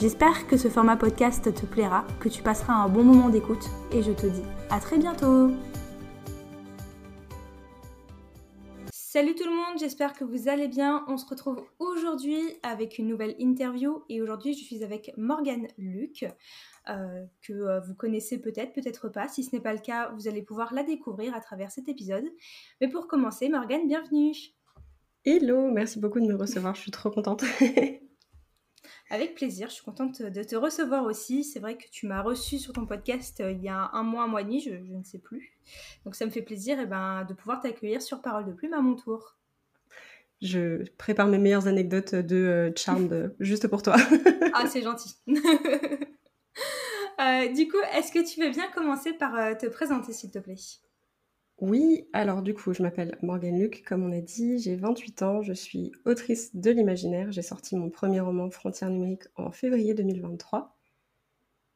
J'espère que ce format podcast te plaira, que tu passeras un bon moment d'écoute et je te dis à très bientôt Salut tout le monde, j'espère que vous allez bien. On se retrouve aujourd'hui avec une nouvelle interview et aujourd'hui je suis avec Morgane Luc, euh, que euh, vous connaissez peut-être, peut-être pas. Si ce n'est pas le cas, vous allez pouvoir la découvrir à travers cet épisode. Mais pour commencer, Morgane, bienvenue. Hello, merci beaucoup de me recevoir, je suis trop contente. Avec plaisir, je suis contente de te recevoir aussi. C'est vrai que tu m'as reçu sur ton podcast euh, il y a un mois, un mois et demi, je, ne sais plus. Donc ça me fait plaisir eh ben, de pouvoir t'accueillir sur Parole de Plume à mon tour. Je prépare mes meilleures anecdotes de euh, Charmed juste pour toi. ah, c'est gentil. Euh, du coup, est-ce que tu veux bien commencer par te présenter, s'il te plaît? Oui, alors du coup, je m'appelle Morgane Luc, comme on a dit, j'ai 28 ans, je suis autrice de l'imaginaire, j'ai sorti mon premier roman Frontières numériques en février 2023.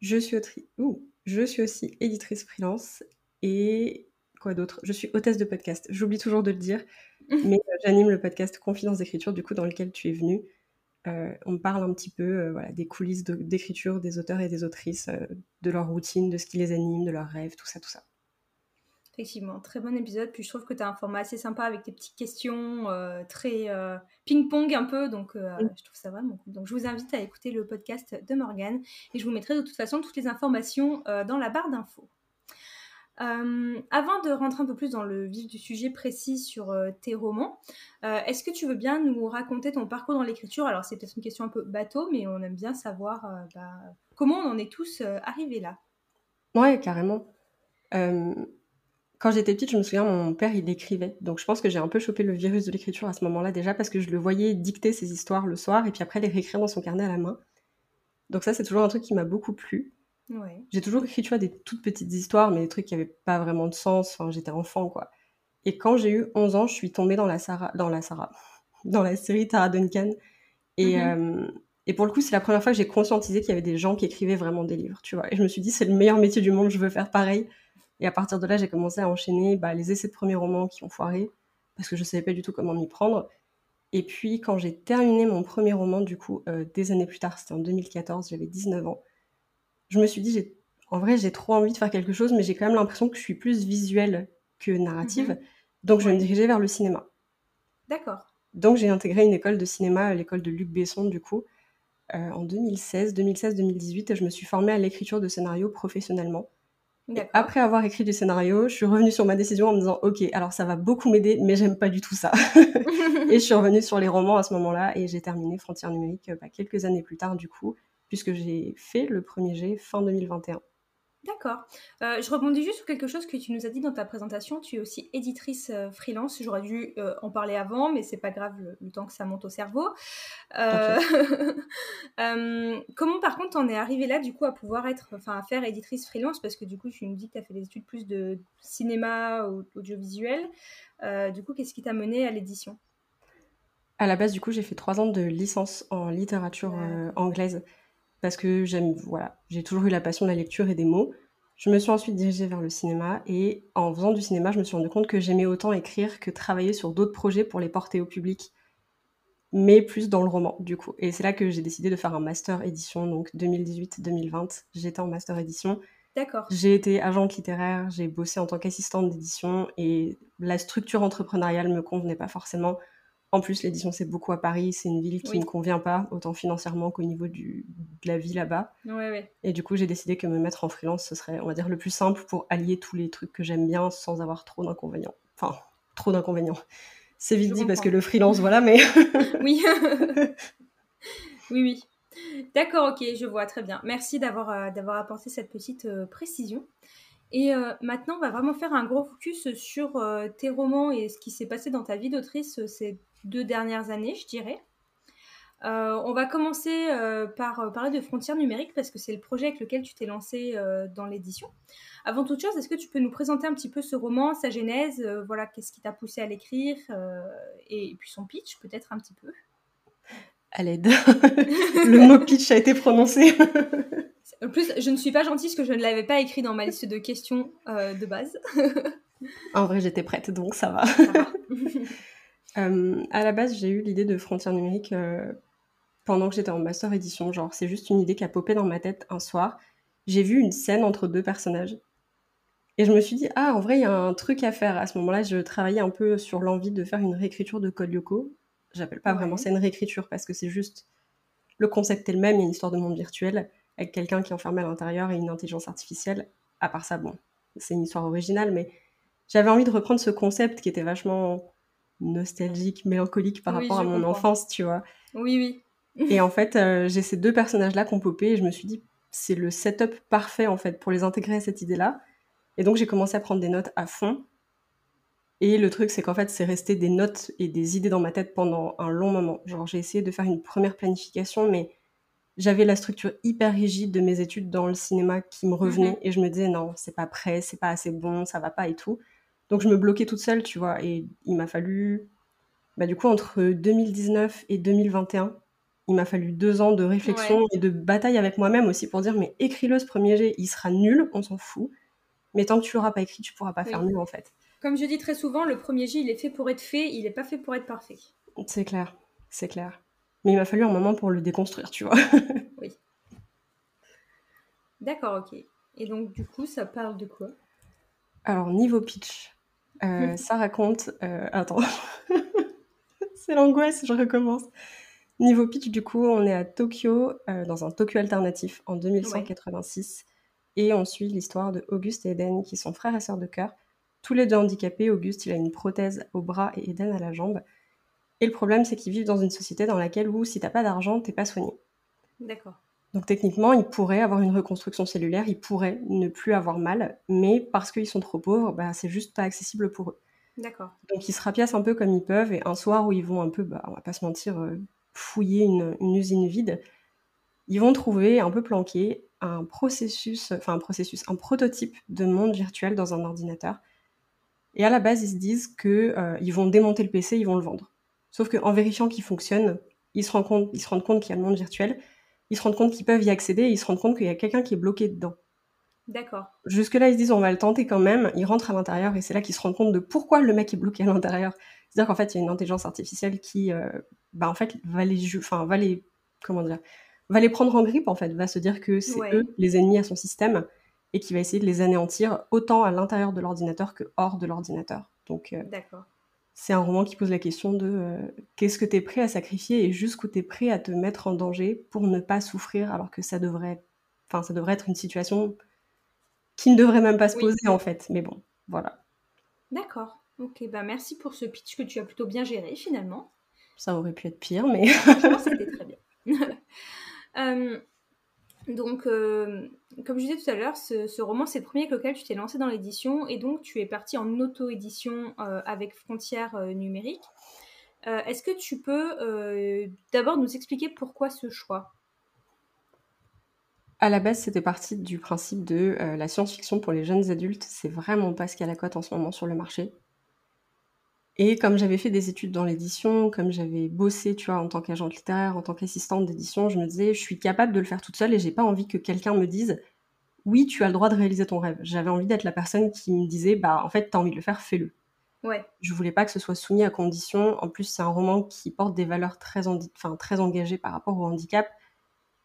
Je suis je suis aussi éditrice freelance et quoi d'autre? Je suis hôtesse de podcast, j'oublie toujours de le dire, mais euh, j'anime le podcast Confidence d'écriture, du coup, dans lequel tu es venue. Euh, on parle un petit peu euh, voilà, des coulisses d'écriture des auteurs et des autrices, de leur routine, de ce qui les anime, de leurs rêves, tout ça, tout ça. Effectivement, très bon épisode. Puis je trouve que tu as un format assez sympa avec tes petites questions euh, très euh, ping-pong un peu. Donc euh, je trouve ça vraiment cool. Donc je vous invite à écouter le podcast de Morgane. Et je vous mettrai de toute façon toutes les informations dans la barre d'infos. avant de rentrer un peu plus dans le vif du sujet précis sur tes romans, est-ce que tu veux bien nous raconter ton parcours dans l'écriture? Alors c'est peut-être une question un peu bateau, mais on aime bien savoir bah, comment on en est tous arrivés là. Ouais, carrément quand j'étais petite, je me souviens, mon père, il écrivait. Donc je pense que j'ai un peu chopé le virus de l'écriture à ce moment-là déjà parce que je le voyais dicter ses histoires le soir et puis après les réécrire dans son carnet à la main. Donc ça, c'est toujours un truc qui m'a beaucoup plu. J'ai toujours écrit, tu vois, des toutes petites histoires, mais des trucs qui n'avaient pas vraiment de sens. Enfin, j'étais enfant, quoi. Et quand j'ai eu 11 ans, je suis tombée dans la Sarah, dans la Sarah, dans la série Tara Duncan. Et, mhm. euh, et pour le coup, c'est la première fois que j'ai conscientisé qu'il y avait des gens qui écrivaient vraiment des livres, tu vois. Et je me suis dit, c'est le meilleur métier du monde, je veux faire pareil. Et à partir de là, j'ai commencé à enchaîner bah, les essais de premiers romans qui ont foiré, parce que je ne savais pas du tout comment m'y prendre. Et puis, quand j'ai terminé mon premier roman, du coup, euh, des années plus tard, c'était en 2014, j'avais 19 ans, je me suis dit, en vrai, j'ai trop envie de faire quelque chose, mais j'ai quand même l'impression que je suis plus visuelle que narrative. Mhm. Donc, je vais me diriger vers le cinéma. D'accord. Donc, j'ai intégré une école de cinéma, l'école de Luc Besson, du coup, euh, en 2016, 2016-2018. Je me suis formée à l'écriture de scénarios professionnellement après avoir écrit du scénario, je suis revenue sur ma décision en me disant ok, alors ça va beaucoup m'aider, mais j'aime pas du tout ça. et je suis revenue sur les romans à ce moment-là et j'ai terminé Frontières numériques bah, quelques années plus tard du coup, puisque j'ai fait le premier jet fin 2021. D'accord. Euh, je rebondis juste sur quelque chose que tu nous as dit dans ta présentation. Tu es aussi éditrice euh, freelance. J'aurais dû euh, en parler avant, mais c'est pas grave le, temps que ça monte au cerveau. comment par contre on est arrivé là du coup à pouvoir être, enfin à faire éditrice freelance? Parce que du coup tu nous dis que tu as fait des études plus de cinéma ou audiovisuel. du coup, qu'est-ce qui t'a mené à l'édition? À la base, du coup, j'ai fait trois ans de licence en littérature anglaise parce que j'aime, voilà, j'ai toujours eu la passion de la lecture et des mots. Je me suis ensuite dirigée vers le cinéma et en faisant du cinéma, je me suis rendu compte que j'aimais autant écrire que travailler sur d'autres projets pour les porter au public, mais plus dans le roman du coup. Et c'est là que j'ai décidé de faire un master édition, donc 2018-2020. J'étais en master édition. D'accord. J'ai été agente littéraire, j'ai bossé en tant qu'assistante d'édition et la structure entrepreneuriale me convenait pas forcément. En plus, l'édition, c'est beaucoup à Paris. C'est une ville qui ne me convient pas, autant financièrement qu'au niveau du, de la vie là-bas. Et du coup, j'ai décidé que me mettre en freelance, ce serait, on va dire, le plus simple pour allier tous les trucs que j'aime bien sans avoir trop d'inconvénients. Enfin, trop d'inconvénients. C'est vite dit parce que le freelance, voilà, mais. oui. oui, oui. D'accord, ok, je vois, très bien. Merci d'avoir euh, apporté cette petite euh, précision. Et euh, maintenant, on va vraiment faire un gros focus sur tes romans et ce qui s'est passé dans ta vie d'autrice ces deux dernières années, je dirais. Euh, on va commencer euh, par euh, parler de frontières numériques parce que c'est le projet avec lequel tu t'es lancé dans l'édition. Avant toute chose, est-ce que tu peux nous présenter un petit peu ce roman, sa genèse, voilà, qu'est-ce qui t'a poussé à l'écrire et puis son pitch peut-être un petit peu? À l'aide. le mot pitch a été prononcé. en plus, je ne suis pas gentille parce que je ne l'avais pas écrit dans ma liste de questions de base. en vrai, j'étais prête, donc ça va. Ça va. à la base, j'ai eu l'idée de frontières numériques pendant que j'étais en master édition. Genre, c'est juste une idée qui a popé dans ma tête un soir. J'ai vu une scène entre deux personnages. Et je me suis dit, ah, en vrai, il y a un truc à faire. À ce moment-là, je travaillais un peu sur l'envie de faire une réécriture de Code Lyoko. J'appelle pas vraiment ça une réécriture parce que c'est juste le concept est le même. Il y a une histoire de monde virtuel avec quelqu'un qui est enfermé à l'intérieur et une intelligence artificielle. À part ça, bon, c'est une histoire originale, mais j'avais envie de reprendre ce concept qui était vachement nostalgique, mélancolique par rapport à mon enfance, tu vois. Oui, oui. Et en fait, euh, j'ai ces deux personnages-là qui ont popé et je me suis dit, c'est le setup parfait en fait pour les intégrer à cette idée-là. Et donc j'ai commencé à prendre des notes à fond. Et le truc, c'est qu'en fait, c'est resté des notes et des idées dans ma tête pendant un long moment. Genre, j'ai essayé de faire une première planification, mais j'avais la structure hyper rigide de mes études dans le cinéma qui me revenait. Mhm. Et je me disais, non, c'est pas prêt, c'est pas assez bon, ça va pas et tout. Donc je me bloquais toute seule, tu vois. Et il m'a fallu, bah, du coup, entre 2019 et 2021, il m'a fallu deux ans de réflexion et de bataille avec moi-même aussi pour dire mais écris-le ce premier jet, il sera nul, on s'en fout. Mais tant que tu l'auras pas écrit, tu pourras pas faire mieux en fait. Comme je dis très souvent, le premier jet il est fait pour être fait, il est pas fait pour être parfait. C'est clair, c'est clair. Mais il m'a fallu un moment pour le déconstruire, tu vois. oui. D'accord, ok. Et donc du coup, ça parle de quoi? Alors niveau pitch, euh, ça raconte. Euh, attends, c'est l'angoisse, je recommence. Niveau pitch, du coup, on est à Tokyo, euh, dans un Tokyo alternatif, en 2186. Et on suit l'histoire de Auguste et Eden, qui sont frères et sœurs de cœur. Tous les deux handicapés. Auguste, il a une prothèse au bras et Eden à la jambe. Et le problème, c'est qu'ils vivent dans une société dans laquelle, où, si t'as pas d'argent, t'es pas soigné. D'accord. Donc techniquement, ils pourraient avoir une reconstruction cellulaire, ils pourraient ne plus avoir mal, mais parce qu'ils sont trop pauvres, bah, c'est juste pas accessible pour eux. D'accord. Donc ils se rapiacent un peu comme ils peuvent, et un soir où ils vont un peu, bah, on va pas se mentir, euh, fouiller une, usine vide, ils vont trouver un peu planqué un processus, enfin un processus, un prototype de monde virtuel dans un ordinateur. Et à la base, ils se disent qu'ils euh, vont démonter le PC, ils vont le vendre. Sauf qu'en vérifiant qu'il fonctionne, ils se rendent compte, ils se rendent compte qu'il y a le monde virtuel, ils se rendent compte qu'ils peuvent y accéder, et ils se rendent compte qu'il y a quelqu'un qui est bloqué dedans. D'accord. Jusque-là, ils se disent on va le tenter quand même. Ils rentrent à l'intérieur et c'est là qu'ils se rendent compte de pourquoi le mec est bloqué à l'intérieur. C'est-à-dire qu'en fait, il y a une intelligence artificielle qui, euh, bah, en fait, va les, enfin, va les, comment dire, va les prendre en grippe, en fait, va se dire que c'est eux les ennemis à son système et qui va essayer de les anéantir autant à l'intérieur de l'ordinateur que hors de l'ordinateur. Donc, euh, c'est un roman qui pose la question de euh, qu'est-ce que tu es prêt à sacrifier et jusqu'où tu es prêt à te mettre en danger pour ne pas souffrir alors que ça devrait, enfin, ça devrait être une situation qui ne devrait même pas se poser, en fait. Mais bon, voilà. D'accord. Ok, bah merci pour ce pitch que tu as plutôt bien géré finalement. Ça aurait pu être pire, mais. c'était très bien. Euh, donc, euh, comme je disais tout à l'heure, ce, roman, c'est le premier avec lequel tu t'es lancé dans l'édition, et donc tu es parti en auto-édition euh, avec Frontières numériques. Est-ce que tu peux d'abord nous expliquer pourquoi ce choix? À la base, c'était parti du principe de la science-fiction pour les jeunes adultes. C'est vraiment pas ce qu'il y a la cote en ce moment sur le marché. Et comme j'avais fait des études dans l'édition, comme j'avais bossé, tu vois, en tant qu'agente littéraire, en tant qu'assistante d'édition, je me disais, je suis capable de le faire toute seule et j'ai pas envie que quelqu'un me dise, oui, tu as le droit de réaliser ton rêve. J'avais envie d'être la personne qui me disait, bah, en fait, t'as envie de le faire, fais-le. Ouais. Je voulais pas que ce soit soumis à condition. En plus, c'est un roman qui porte des valeurs très, enfin, très engagées par rapport au handicap,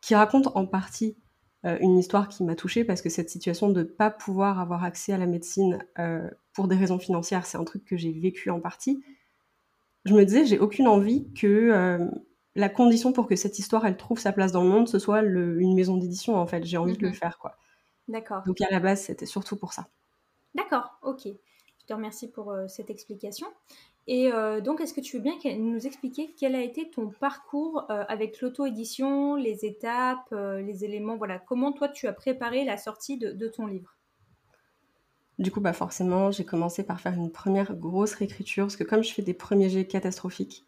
qui raconte en partie une histoire qui m'a touchée parce que cette situation de ne pas pouvoir avoir accès à la médecine euh, pour des raisons financières, c'est un truc que j'ai vécu en partie. Je me disais, j'ai aucune envie que euh, la condition pour que cette histoire elle trouve sa place dans le monde, ce soit une maison d'édition en fait. J'ai envie de le mhm. faire quoi. D'accord. Donc à la base, c'était surtout pour ça. D'accord, ok. Je te remercie pour cette explication. Et euh, donc, est-ce que tu veux bien nous expliquer quel a été ton parcours euh, avec l'auto-édition, les étapes, euh, les éléments, voilà, comment toi tu as préparé la sortie de, ton livre? Du coup, bah forcément, j'ai commencé par faire une première grosse réécriture, parce que comme je fais des premiers jets catastrophiques,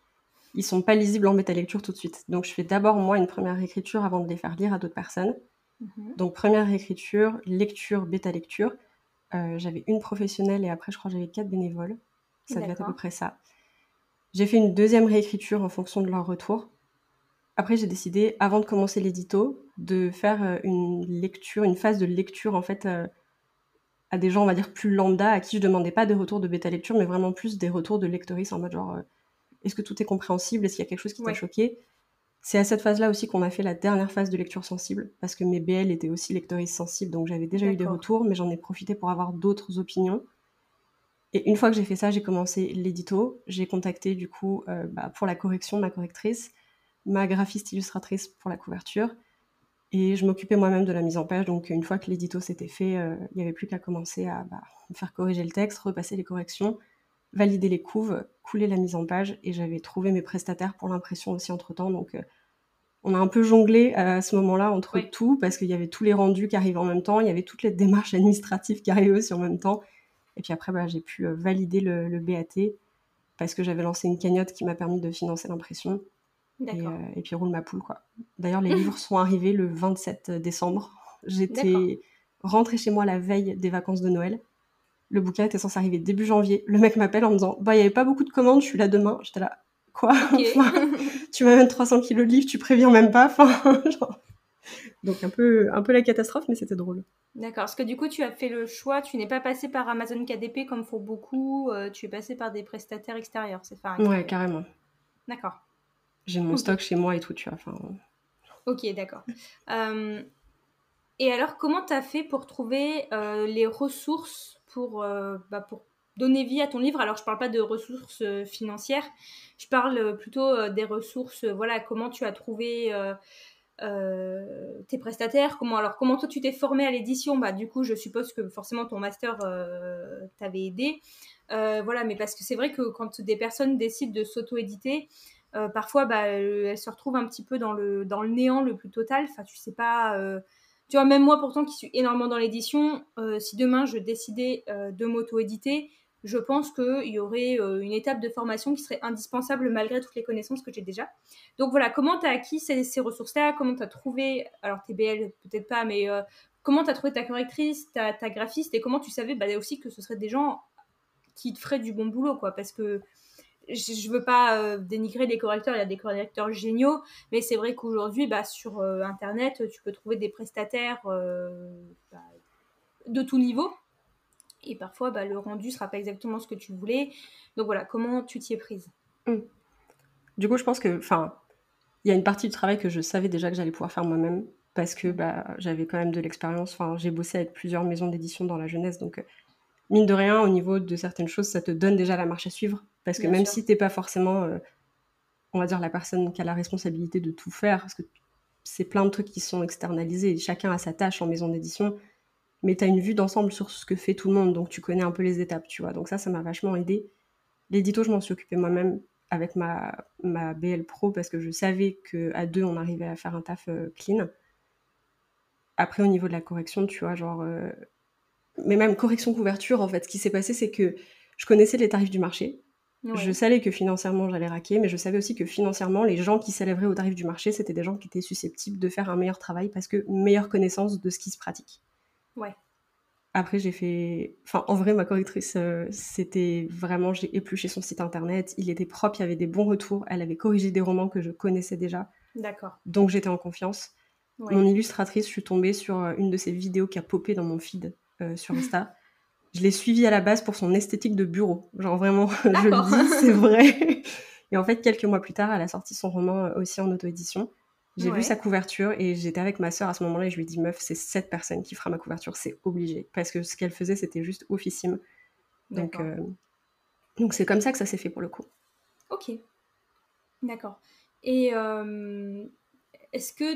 ils sont pas lisibles en bêta lecture tout de suite. Donc je fais d'abord moi une première réécriture avant de les faire lire à d'autres personnes. Mhm. Donc première réécriture, lecture, bêta lecture. Euh, j'avais une professionnelle et après je crois que j'avais quatre bénévoles. Ça devait être à peu près ça. J'ai fait une deuxième réécriture en fonction de leur retour. Après j'ai décidé, avant de commencer l'édito, de faire euh, une lecture, une phase de lecture en fait euh, à des gens on va dire plus lambda à qui je demandais pas de retour de bêta lecture mais vraiment plus des retours de lectoris en mode genre est-ce que tout est compréhensible? Est-ce qu'il y a quelque chose qui t'a choqué? C'est à cette phase-là aussi qu'on a fait la dernière phase de lecture sensible, parce que mes BL étaient aussi lectoristes sensibles, donc j'avais déjà eu des retours, mais j'en ai profité pour avoir d'autres opinions. Et une fois que j'ai fait ça, j'ai commencé l'édito. J'ai contacté du coup euh, bah, pour la correction ma correctrice, ma graphiste illustratrice pour la couverture, et je m'occupais moi-même de la mise en page. Donc une fois que l'édito s'était fait, euh, il n'y avait plus qu'à commencer à bah, faire corriger le texte, repasser les corrections valider les couves, couler la mise en page, et j'avais trouvé mes prestataires pour l'impression aussi entre-temps. Donc, euh, on a un peu jonglé à ce moment-là entre tout, parce qu'il y avait tous les rendus qui arrivaient en même temps, il y avait toutes les démarches administratives qui arrivaient aussi en même temps. Et puis après, bah, j'ai pu euh, valider le, BAT, parce que j'avais lancé une cagnotte qui m'a permis de financer l'impression. Et, euh, et, puis roule ma poule, quoi. D'ailleurs, les livres sont arrivés le 27 décembre. J'étais rentrée chez moi la veille des vacances de Noël. Le bouquin était censé arriver début janvier. Le mec m'appelle en me disant Bah, il n'y avait pas beaucoup de commandes, je suis là demain. J'étais là Quoi? Tu m'amènes 300 kilos de livres, tu préviens même pas. Enfin, Donc, un peu, un peu la catastrophe, mais c'était drôle. D'accord. Parce que du coup, tu as fait le choix, tu n'es pas passé par Amazon KDP comme font beaucoup, euh, tu es passé par des prestataires extérieurs, c'est ça Ouais, carrément. D'accord. J'ai mon stock chez moi et tout, tu vois. Enfin... Ok, d'accord. Euh, et alors, comment tu as fait pour trouver euh, les ressources pour, bah, pour donner vie à ton livre? Alors, je ne parle pas de ressources financières, je parle plutôt des ressources, voilà, comment tu as trouvé tes prestataires, comment, alors, comment toi tu t'es formé à l'édition? Bah, du coup, je suppose que forcément ton master t'avait aidé. voilà, mais parce que c'est vrai que quand des personnes décident de s'auto-éditer, parfois, bah, elles se retrouvent un petit peu dans le, dans le néant le plus total. Enfin, tu sais pas tu vois, même moi pourtant qui suis énormément dans l'édition, euh, si demain je décidais euh, de m'auto-éditer, je pense qu'il y aurait euh, une étape de formation qui serait indispensable malgré toutes les connaissances que j'ai déjà. Donc voilà, comment tu as acquis ces, ressources-là? Comment tu as trouvé, alors TBL peut-être pas, mais comment tu as trouvé ta correctrice, ta, ta, graphiste? Et comment tu savais bah, aussi que ce seraient des gens qui te feraient du bon boulot quoi? Parce que je ne veux pas euh, dénigrer les correcteurs, il y a des correcteurs géniaux, mais c'est vrai qu'aujourd'hui, bah, sur euh, Internet, tu peux trouver des prestataires euh, bah, de tout niveau. Et parfois, bah, le rendu ne sera pas exactement ce que tu voulais. Donc voilà, comment tu t'y es prise? Mmh. Du coup, je pense que, enfin, il y a une partie du travail que je savais déjà que j'allais pouvoir faire moi-même parce que bah, j'avais quand même de l'expérience. Enfin, j'ai bossé avec plusieurs maisons d'édition dans la jeunesse, donc mine de rien, au niveau de certaines choses, ça te donne déjà la marche à suivre. Parce que même si si t'es pas forcément, euh, on va dire, la personne qui a la responsabilité de tout faire, parce que c'est plein de trucs qui sont externalisés, chacun a sa tâche en maison d'édition, mais tu as une vue d'ensemble sur ce que fait tout le monde, donc tu connais un peu les étapes, tu vois. Donc ça, ça m'a vachement aidé. L'édito, je m'en suis occupée moi-même avec ma, ma BL Pro, parce que je savais qu'à deux, on arrivait à faire un taf euh, clean. Après, au niveau de la correction, tu vois, genre, euh, mais même correction couverture, en fait, ce qui s'est passé, c'est que je connaissais les tarifs du marché. Je savais que financièrement, j'allais raquer, mais je savais aussi que financièrement, les gens qui s'élèveraient au tarif du marché, c'était des gens qui étaient susceptibles de faire un meilleur travail parce que meilleure connaissance de ce qui se pratique. Ouais. Après, j'ai fait. Enfin, en vrai, ma correctrice, euh, c'était vraiment. J'ai épluché son site internet. Il était propre, il y avait des bons retours. Elle avait corrigé des romans que je connaissais déjà. D'accord. Donc, j'étais en confiance. Mon illustratrice, je suis tombée sur euh, une de ses vidéos qui a popé dans mon feed euh, sur Insta. je l'ai suivi à la base pour son esthétique de bureau. Genre vraiment, je le dis, c'est vrai. Et en fait, quelques mois plus tard, elle a sorti son roman aussi en auto-édition. J'ai vu sa couverture et j'étais avec ma sœur à ce moment-là et je lui ai dit meuf, c'est cette personne qui fera ma couverture, c'est obligé. Parce que ce qu'elle faisait, c'était juste officime. Donc, euh, donc c'est comme ça que ça s'est fait pour le coup. Ok. D'accord. Et est-ce que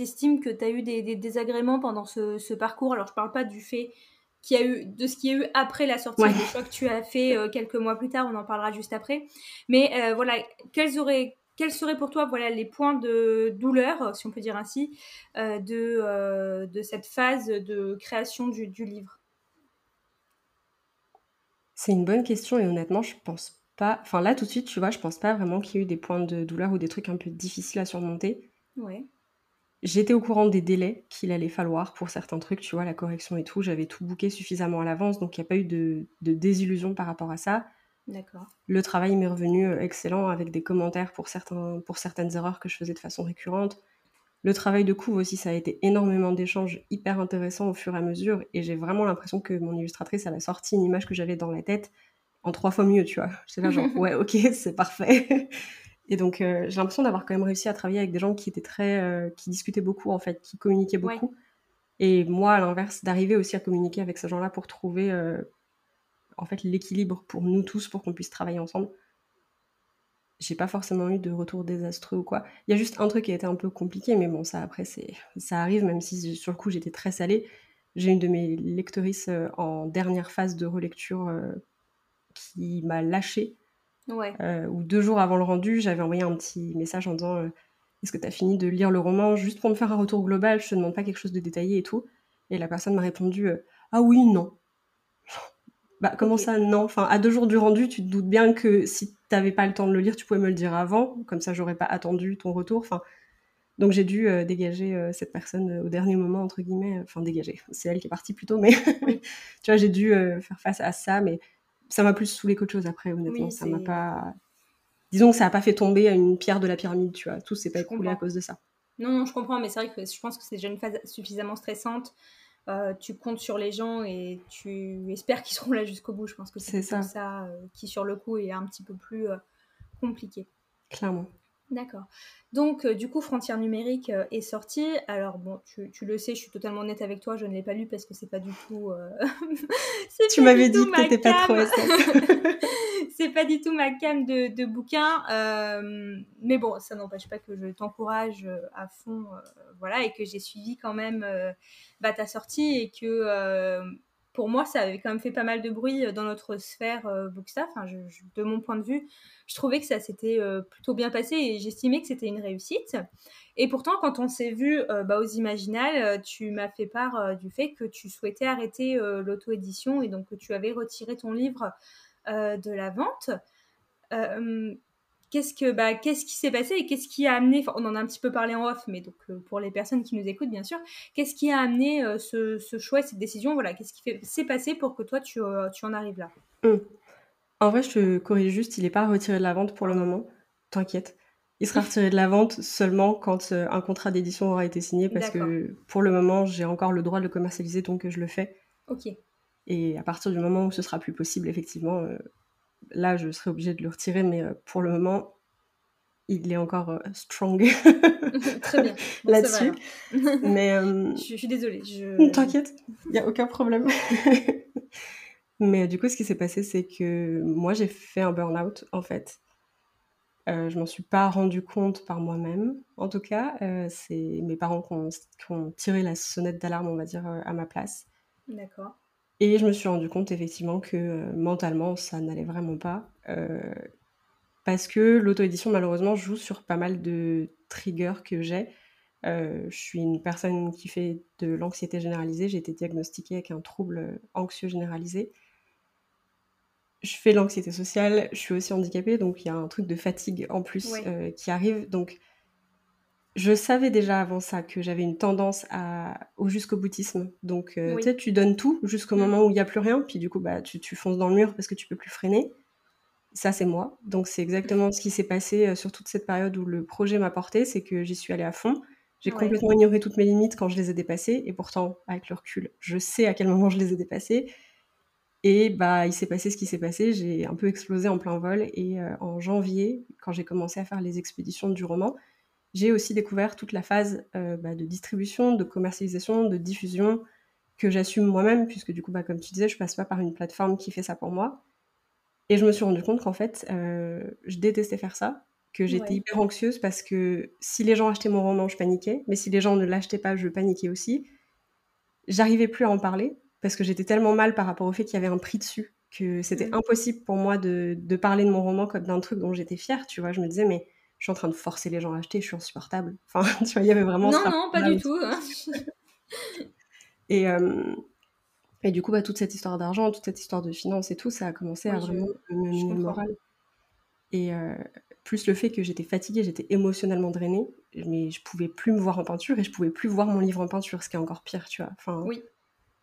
estimes que tu as eu des, désagréments pendant ce, parcours? Alors, je parle pas du fait qu'il y a eu, de ce qu'il y a eu après la sortie de choix que tu as fait euh, quelques mois plus tard, on en parlera juste après. Mais euh, voilà, quels, auraient, quels seraient pour toi voilà, les points de douleur, si on peut dire ainsi, euh, de, de cette phase de création du, du livre? C'est une bonne question et honnêtement, je pense pas. Enfin, là, tout de suite, tu vois, je pense pas vraiment qu'il y ait eu des points de douleur ou des trucs un peu difficiles à surmonter. Ouais. J'étais au courant des délais qu'il allait falloir pour certains trucs, tu vois, la correction et tout. J'avais tout booké suffisamment à l'avance, donc il n'y a pas eu de, de désillusion par rapport à ça. Le travail m'est revenu euh, excellent avec des commentaires pour, certains, pour certaines erreurs que je faisais de façon récurrente. Le travail de couve aussi, ça a été énormément d'échanges hyper intéressants au fur et à mesure. Et j'ai vraiment l'impression que mon illustratrice, elle a sorti une image que j'avais dans la tête en trois fois mieux, tu vois. J'étais là genre, ouais, ok, c'est parfait. Et donc, euh, j'ai l'impression d'avoir quand même réussi à travailler avec des gens qui étaient très... Euh, qui discutaient beaucoup, en fait, qui communiquaient beaucoup. Et moi, à l'inverse, d'arriver aussi à communiquer avec ces gens-là pour trouver en fait l'équilibre pour nous tous pour qu'on puisse travailler ensemble. J'ai pas forcément eu de retour désastreux ou quoi. Il y a juste un truc qui a été un peu compliqué, mais bon, ça après, c'est ça arrive, même si sur le coup j'étais très salée. J'ai une de mes lectrices euh, en dernière phase de relecture euh, qui m'a lâchée. Ouais. Euh, ou deux jours avant le rendu, j'avais envoyé un petit message en disant Est-ce que tu as fini de lire le roman? Juste pour me faire un retour global, je te demande pas quelque chose de détaillé et tout. Et la personne m'a répondu Ah oui, non. Bah, comment ça, non? Enfin, à deux jours du rendu, tu te doutes bien que si tu n'avais pas le temps de le lire, tu pouvais me le dire avant, comme ça, j'aurais pas attendu ton retour. Enfin, donc j'ai dû euh, dégager euh, cette personne euh, au dernier moment, entre guillemets. Enfin, dégager. C'est elle qui est partie plutôt, mais tu vois, j'ai dû faire face à ça, mais ça m'a plus saoulé qu'autre chose après, honnêtement. ça m'a pas. Disons que ça n'a pas fait tomber une pierre de la pyramide, tu vois. Tout s'est pas écoulé à cause de ça. Non, non, je comprends, mais c'est vrai que je pense que c'est déjà une phase suffisamment stressante euh, tu comptes sur les gens et tu espères qu'ils seront là jusqu'au bout. Je pense que c'est ça, ça euh, qui, sur le coup, est un petit peu plus euh, compliqué. Clairement. D'accord. Donc, du coup, Frontières numériques est sorti. Alors, bon, tu, tu, le sais, je suis totalement honnête avec toi, je ne l'ai pas lu parce que c'est pas du tout. tu m'avais dit que t'étais pas trop c'est pas du tout ma canne de, de bouquin. mais bon, ça n'empêche pas que je t'encourage à fond, voilà, et que j'ai suivi quand même bah, ta sortie et que euh, pour moi, ça avait quand même fait pas mal de bruit euh, dans notre sphère euh, de mon point de vue, je trouvais que ça s'était plutôt bien passé et j'estimais que c'était une réussite. Et pourtant, quand on s'est vu bah, aux Imaginales, tu m'as fait part du fait que tu souhaitais arrêter l'auto-édition et donc que tu avais retiré ton livre de la vente qu'est-ce que bah, qu'est-ce qui s'est passé et qu'est-ce qui a amené on en a un petit peu parlé en off mais donc euh, pour les personnes qui nous écoutent bien sûr qu'est-ce qui a amené euh, ce, ce, choix cette décision voilà qu'est-ce qui s'est passé pour que toi tu, euh, tu en arrives là? Hum. en vrai je te corrige juste il n'est pas retiré de la vente pour le moment. T'inquiète. Il sera retiré de la vente seulement quand un contrat d'édition aura été signé parce que pour le moment j'ai encore le droit de le commercialiser donc je le fais. Ok. Et à partir du moment où ce sera plus possible effectivement là, je serais obligée de le retirer, mais euh, pour le moment, il est encore euh, strong. Très bien. Là-dessus. mais euh, je, suis désolée. Je... T'inquiète, il n'y a aucun problème. mais du coup, ce qui s'est passé, c'est que moi, j'ai fait un burn-out, en fait. Euh, je m'en suis pas rendu compte par moi-même, en tout cas. c'est mes parents qui ont, qui ont, tiré la sonnette d'alarme, on va dire, à ma place. D'accord. Et je me suis rendu compte effectivement que euh, mentalement, ça n'allait vraiment pas. Euh, parce que l'auto-édition, malheureusement, joue sur pas mal de triggers que j'ai. Euh, je suis une personne qui fait de l'anxiété généralisée. J'ai été diagnostiquée avec un trouble anxieux généralisé. Je fais l'anxiété sociale, je suis aussi handicapée, donc il y a un truc de fatigue en plus qui arrive. Donc je savais déjà avant ça que j'avais une tendance à, au jusqu'au boutisme. Donc, euh, tu sais, tu donnes tout jusqu'au mm. moment où il n'y a plus rien, puis du coup, bah, tu, fonces dans le mur parce que tu peux plus freiner. Ça, c'est moi. Donc, c'est exactement ce qui s'est passé euh, sur toute cette période où le projet m'a porté, c'est que j'y suis allée à fond. J'ai complètement ignoré toutes mes limites quand je les ai dépassées, et pourtant, avec le recul, je sais à quel moment je les ai dépassées. Et bah, il s'est passé ce qui s'est passé. J'ai un peu explosé en plein vol. Et euh, en janvier, quand j'ai commencé à faire les expéditions du roman, j'ai aussi découvert toute la phase euh, bah, de distribution, de commercialisation, de diffusion que j'assume moi-même, puisque du coup, bah, comme tu disais, je passe pas par une plateforme qui fait ça pour moi. Et je me suis rendu compte qu'en fait, euh, je détestais faire ça, que j'étais hyper anxieuse parce que si les gens achetaient mon roman, je paniquais, mais si les gens ne l'achetaient pas, je paniquais aussi. J'arrivais plus à en parler parce que j'étais tellement mal par rapport au fait qu'il y avait un prix dessus que c'était mmh. impossible pour moi de, de, parler de mon roman comme d'un truc dont j'étais fière, tu vois. Je me disais, mais je suis en train de forcer les gens à acheter, je suis insupportable. Enfin, tu vois, il y avait vraiment. Non, non, pas du tout. Hein. et, euh, et du coup, bah, toute cette histoire d'argent, toute cette histoire de finances et tout, ça a commencé à vraiment me le moral. Et plus le fait que j'étais fatiguée, j'étais émotionnellement drainée, mais je pouvais plus me voir en peinture et je pouvais plus voir mon livre en peinture, ce qui est encore pire, tu vois. Enfin, oui.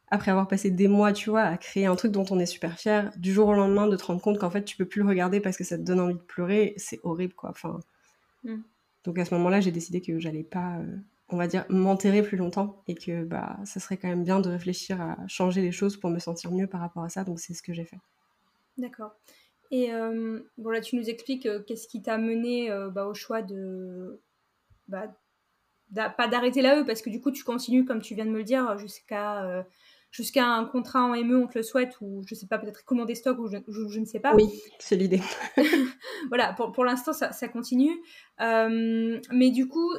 Après avoir passé des mois, tu vois, à créer un truc dont on est super fier, du jour au lendemain de te rendre compte qu'en fait tu peux plus le regarder parce que ça te donne envie de pleurer, c'est horrible, quoi. Enfin, mm. Donc à ce moment-là, j'ai décidé que j'allais pas, euh, on va dire, m'enterrer plus longtemps et que bah, ça serait quand même bien de réfléchir à changer les choses pour me sentir mieux par rapport à ça. Donc c'est ce que j'ai fait. D'accord. Et euh, bon, là, tu nous expliques euh, qu'est-ce qui t'a mené bah, au choix de. Bah, pas d'arrêter eux parce que du coup, tu continues, comme tu viens de me le dire, jusqu'à jusqu'à un contrat en ME, on te le souhaite, ou je sais pas, peut-être commander stock, ou je, ne sais pas. Oui, c'est l'idée. voilà, pour, pour l'instant, ça, ça, continue. Euh, mais du coup,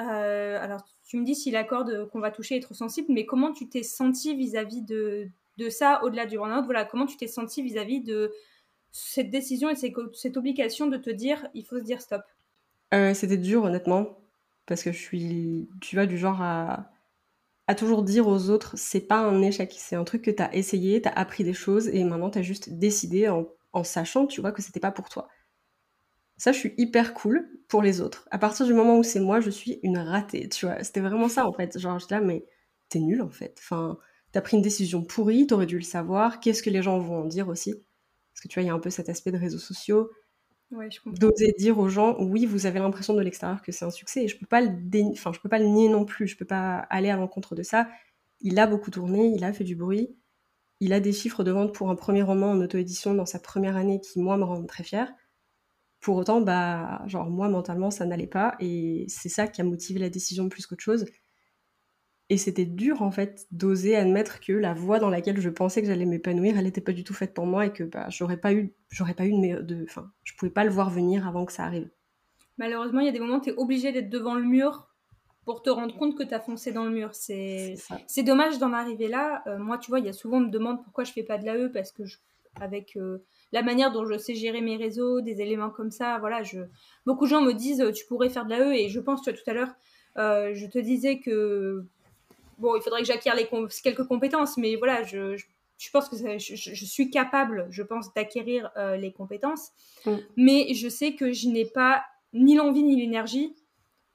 euh, alors tu me dis si l'accord qu'on va toucher est trop sensible, mais comment tu t'es senti vis-à-vis de, de ça, au-delà du burn-out? Voilà, comment tu t'es senti vis-à-vis de cette décision et cette obligation de te dire, il faut se dire stop? Euh, C'était dur, honnêtement, parce que je suis, tu vois, du genre à à toujours dire aux autres, c'est pas un échec, c'est un truc que t'as essayé, t'as appris des choses et maintenant t'as juste décidé en, sachant, tu vois, que c'était pas pour toi. Ça, je suis hyper cool pour les autres. À partir du moment où c'est moi, je suis une ratée, tu vois. C'était vraiment ça, en fait. Genre, j'étais là, mais t'es nul, en fait. Enfin, t'as pris une décision pourrie, t'aurais dû le savoir. Qu'est-ce que les gens vont en dire aussi? Parce que tu vois, il y a un peu cet aspect de réseaux sociaux. D'oser dire aux gens, oui, vous avez l'impression de l'extérieur que c'est un succès, et je peux pas peux pas le nier non plus, je peux pas aller à l'encontre de ça. Il a beaucoup tourné, il a fait du bruit, il a des chiffres de vente pour un premier roman en auto-édition dans sa première année qui, moi, me rendent très fière. Pour autant, bah, genre, moi, mentalement, ça n'allait pas, et c'est ça qui a motivé la décision plus qu'autre chose. Et c'était dur en fait d'oser admettre que la voie dans laquelle je pensais que j'allais m'épanouir, elle n'était pas du tout faite pour moi et que bah, j'aurais pas eu, j'aurais pas eu de, enfin, je pouvais pas le voir venir avant que ça arrive. Malheureusement, il y a des moments où tu es obligé d'être devant le mur pour te rendre compte que tu as foncé dans le mur. C'est c'est dommage d'en arriver là. Euh, moi, tu vois, il y a souvent on me demande pourquoi je fais pas de l'AE parce que je, avec euh, la manière dont je sais gérer mes réseaux, des éléments comme ça, voilà, je beaucoup de gens me disent tu pourrais faire de l'AE et je pense tu vois tout à l'heure euh, je te disais que bon, il faudrait que j'acquière les quelques compétences, mais voilà, je, je, pense que je, suis capable, je pense, d'acquérir euh, les compétences. Mm. Mais je sais que je n'ai pas ni l'envie ni l'énergie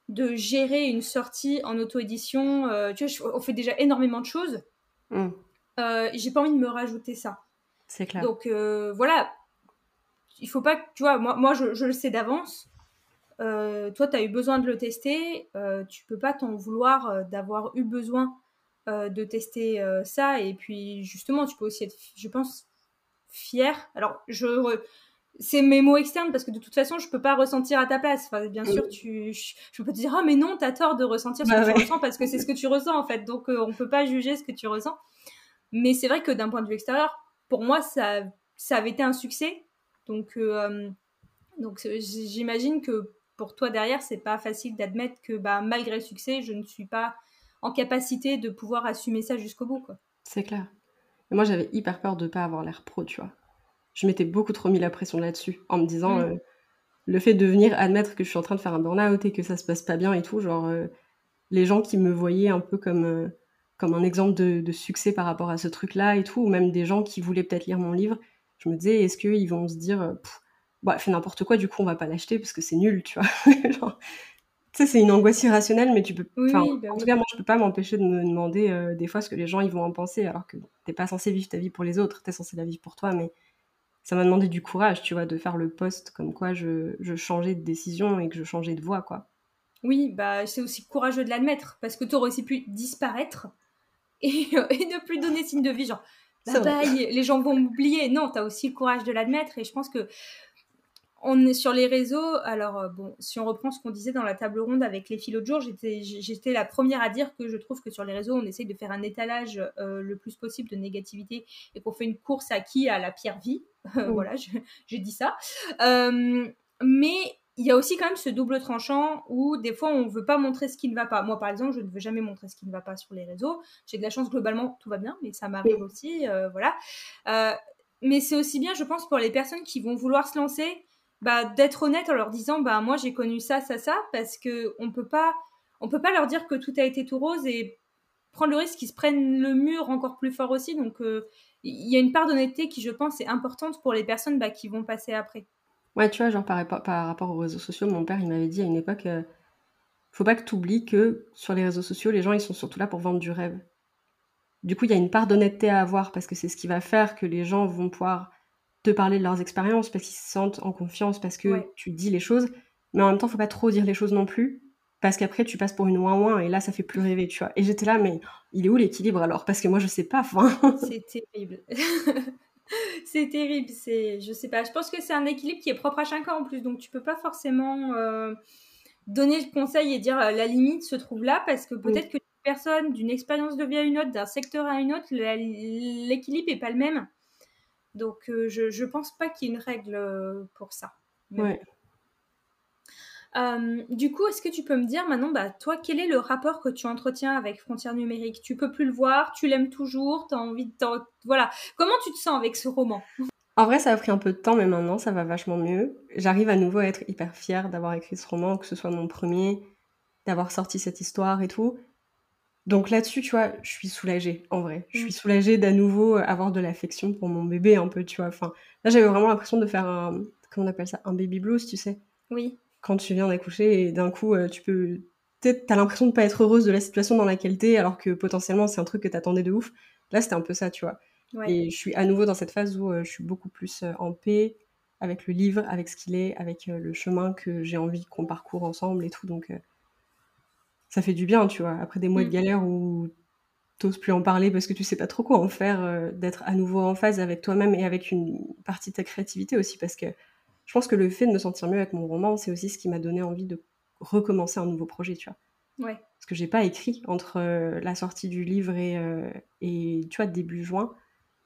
de gérer une sortie en auto-édition. Euh, tu vois, on fait déjà énormément de choses. Mm. Euh, j'ai pas envie de me rajouter ça. C'est clair. Donc voilà, il faut pas tu vois, moi, moi je, je le sais d'avance. Euh, toi, tu as eu besoin de le tester, euh, tu peux pas t'en vouloir euh, d'avoir eu besoin de tester ça. Et puis, justement, tu peux aussi être, je pense, fier. Alors, je c'est mes mots externes parce que de toute façon, je peux pas ressentir à ta place. Enfin, bien sûr, tu, je, peux pas te dire, ah, mais non, tu as tort de ressentir ce bah que tu ressens parce que c'est ce que tu ressens en fait. Donc, on peut pas juger ce que tu ressens. Mais c'est vrai que d'un point de vue extérieur, pour moi, ça, ça avait été un succès. Donc, donc j'imagine que pour toi derrière, c'est pas facile d'admettre que bah, malgré le succès, je ne suis pas en capacité de pouvoir assumer ça jusqu'au bout. C'est clair. moi, j'avais hyper peur de pas avoir l'air pro, tu vois. Je m'étais beaucoup trop mis la pression là-dessus, en me disant, mm. euh, le fait de venir admettre que je suis en train de faire un burn-out et que ça se passe pas bien et tout, genre, euh, les gens qui me voyaient un peu comme, euh, comme un exemple de, succès par rapport à ce truc-là et tout, ou même des gens qui voulaient peut-être lire mon livre, je me disais, est-ce qu'ils vont se dire, bah, fait n'importe quoi, du coup, on va pas l'acheter parce que c'est nul, tu vois. tu sais, c'est une angoisse irrationnelle, mais tu peux. Bah en tout cas, moi, je peux pas m'empêcher de me demander euh, des fois ce que les gens ils vont en penser, alors que t'es pas censé vivre ta vie pour les autres, t'es censé la vivre pour toi, mais ça m'a demandé du courage, tu vois, de faire le poste comme quoi je, je changeais de décision et que je changeais de voie, quoi. Oui, bah c'est aussi courageux de l'admettre, parce que tu aurais aussi pu disparaître et, et, ne plus donner signe de vie, genre, bye bye, les gens vont m'oublier. Non, tu as aussi le courage de l'admettre, et je pense que on est sur les réseaux. Alors, euh, bon, si on reprend ce qu'on disait dans la table ronde avec les philo de jour, j'étais la première à dire que je trouve que sur les réseaux, on essaye de faire un étalage euh, le plus possible de négativité et qu'on fait une course à qui À la pire vie. voilà, j'ai dit ça. Euh, mais il y a aussi quand même ce double tranchant où des fois on ne veut pas montrer ce qui ne va pas. Moi par exemple, je ne veux jamais montrer ce qui ne va pas sur les réseaux. J'ai de la chance globalement, tout va bien, mais ça m'arrive aussi, voilà. mais c'est aussi bien, je pense, pour les personnes qui vont vouloir se lancer bah, d'être honnête en leur disant bah moi j'ai connu ça ça ça parce que on peut pas on peut pas leur dire que tout a été tout rose et prendre le risque qu'ils se prennent le mur encore plus fort aussi donc euh, il y a une part d'honnêteté qui je pense est importante pour les personnes bah, qui vont passer après Ouais, tu vois, genre par, par rapport aux réseaux sociaux, mon père, il m'avait dit à une époque, euh, faut pas que tu oublies que sur les réseaux sociaux, les gens, ils sont surtout là pour vendre du rêve. Du coup, il y a une part d'honnêteté à avoir parce que c'est ce qui va faire que les gens vont pouvoir te parler de leurs expériences parce qu'ils se sentent en confiance, parce que tu dis les choses. Mais en même temps, faut pas trop dire les choses non plus parce qu'après, tu passes pour une ouin-ouin et là, ça fait plus rêver, tu vois. Et j'étais là, mais il est où l'équilibre alors? Parce que moi, je sais pas. C'est terrible. c'est terrible. C'est, je sais pas. Je pense que c'est un équilibre qui est propre à chacun en plus. Donc, tu peux pas forcément euh, donner le conseil et dire euh, la limite se trouve là parce que peut-être que une personne, d'une expérience de vie à une autre, d'un secteur à une autre, l'équilibre est pas le même. Donc, euh, je, je pense pas qu'il y ait une règle pour ça. ouais. Euh, du coup, est-ce que tu peux me dire maintenant, bah, toi, quel est le rapport que tu entretiens avec Frontières numériques? Tu peux plus le voir, tu l'aimes toujours, tu as envie de... Voilà. Comment tu te sens avec ce roman? En vrai, ça a pris un peu de temps, mais maintenant, ça va vachement mieux. J'arrive à nouveau à être hyper fière d'avoir écrit ce roman, que ce soit mon premier, d'avoir sorti cette histoire et tout. Donc là-dessus, tu vois, je suis soulagée, en vrai. Je suis mm. soulagée d'à nouveau avoir de l'affection pour mon bébé, un peu, tu vois. Enfin, là, j'avais vraiment l'impression de faire un... Comment on appelle ça Un baby blues, tu sais Oui quand tu viens d'accoucher et d'un coup, euh, tu peux. T'as l'impression de pas être heureuse de la situation dans laquelle t'es, alors que potentiellement c'est un truc que t'attendais de ouf. Là, c'était un peu ça, tu vois. Et je suis à nouveau dans cette phase où euh, je suis beaucoup plus euh, en paix avec le livre, avec ce qu'il est, avec le chemin que j'ai envie qu'on parcourt ensemble et tout. Donc, ça fait du bien, tu vois. Après des mois de mm. galère où t'oses plus en parler parce que tu sais pas trop quoi en faire, d'être à nouveau en phase avec toi-même et avec une partie de ta créativité aussi, parce que je pense que le fait de me sentir mieux avec mon roman, c'est aussi ce qui m'a donné envie de recommencer un nouveau projet, tu vois. Ouais. Parce que j'ai pas écrit entre euh, la sortie du livre et, euh, et tu vois, début juin.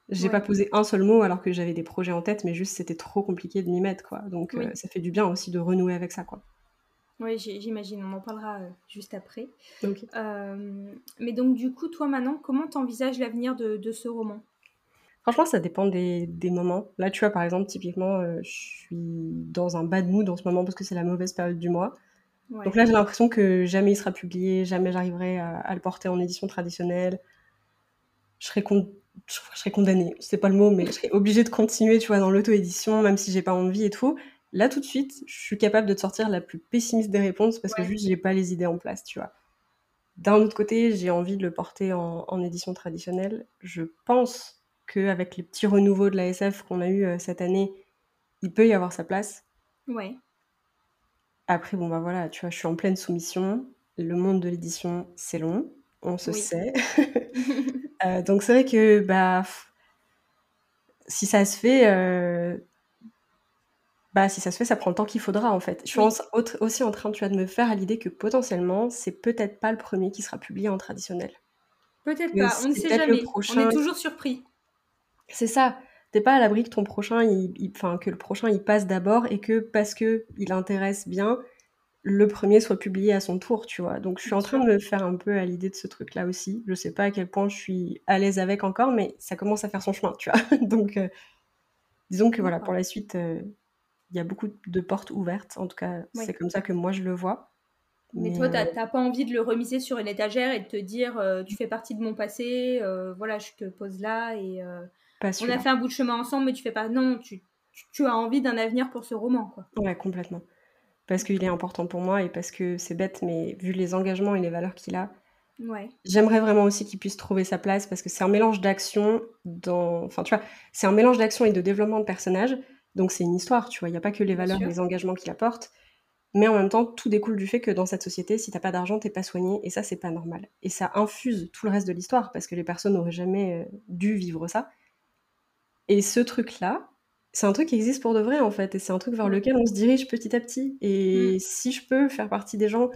J'ai pas posé un seul mot alors que j'avais des projets en tête, mais juste c'était trop compliqué de m'y mettre, quoi. Donc euh, ça fait du bien aussi de renouer avec ça, quoi. Oui, j'imagine, on en parlera juste après. mais donc du coup, toi maintenant, comment t'envisages l'avenir de, de, ce roman? Franchement, ça dépend des, des, moments. Là, tu vois, par exemple, typiquement, euh, je suis dans un bad mood en ce moment parce que c'est la mauvaise période du mois. Donc là, j'ai l'impression que jamais il sera publié, jamais j'arriverai à, le porter en édition traditionnelle. Je serais, je serais condamnée, c'est pas le mot, mais je serais obligée de continuer, tu vois, dans l'auto-édition, même si j'ai pas envie et tout. Là, tout de suite, je suis capable de te sortir la plus pessimiste des réponses parce que juste, j'ai pas les idées en place, tu vois. D'un autre côté, j'ai envie de le porter en, en édition traditionnelle. Je pense qu'avec les petits renouveaux de la SF qu'on a eu euh, cette année, il peut y avoir sa place. Ouais. Après, bon, bah voilà, tu vois, je suis en pleine soumission. Le monde de l'édition, c'est long, on se sait. Euh, donc, c'est vrai que, bah, si ça se fait, euh, bah, si ça se fait, ça prend le temps qu'il faudra, en fait. Je suis aussi en train, tu vois, de me faire à l'idée que potentiellement, c'est peut-être pas le premier qui sera publié en traditionnel. Peut-être pas, on ne sait jamais. On est toujours surpris. C'est ça. T'es pas à l'abri que ton prochain, il, enfin, que le prochain il passe d'abord et que parce que il intéresse bien, le premier soit publié à son tour, tu vois. Donc je suis en train de me faire un peu à l'idée de ce truc-là aussi. Je sais pas à quel point je suis à l'aise avec encore, mais ça commence à faire son chemin, tu vois. Donc euh, disons que voilà, pour la suite, euh, il y a beaucoup de portes ouvertes. En tout cas, c'est comme ça que moi je le vois. Mais, toi, euh, t'as pas envie de le remiser sur une étagère et de te dire, tu fais partie de mon passé, voilà, je te pose là et on a fait un bout de chemin ensemble, mais tu fais pas. Non, tu, tu, as envie d'un avenir pour ce roman, quoi. Ouais, complètement. Parce qu'il est important pour moi et parce que c'est bête, mais vu les engagements et les valeurs qu'il a, ouais. j'aimerais vraiment aussi qu'il puisse trouver sa place parce que c'est un mélange d'action dans. Enfin, tu vois, c'est un mélange d'action et de développement de personnages. Donc c'est une histoire, tu vois. Il n'y a pas que les valeurs et les engagements qu'il apporte. Mais en même temps, tout découle du fait que dans cette société, si t'as pas d'argent, t'es pas soigné, et ça, c'est pas normal. Et ça infuse tout le reste de l'histoire, parce que les personnes n'auraient jamais euh, dû vivre ça. Et ce truc-là, c'est un truc qui existe pour de vrai en fait, et c'est un truc vers lequel on se dirige petit à petit. Et mm. si je peux faire partie des gens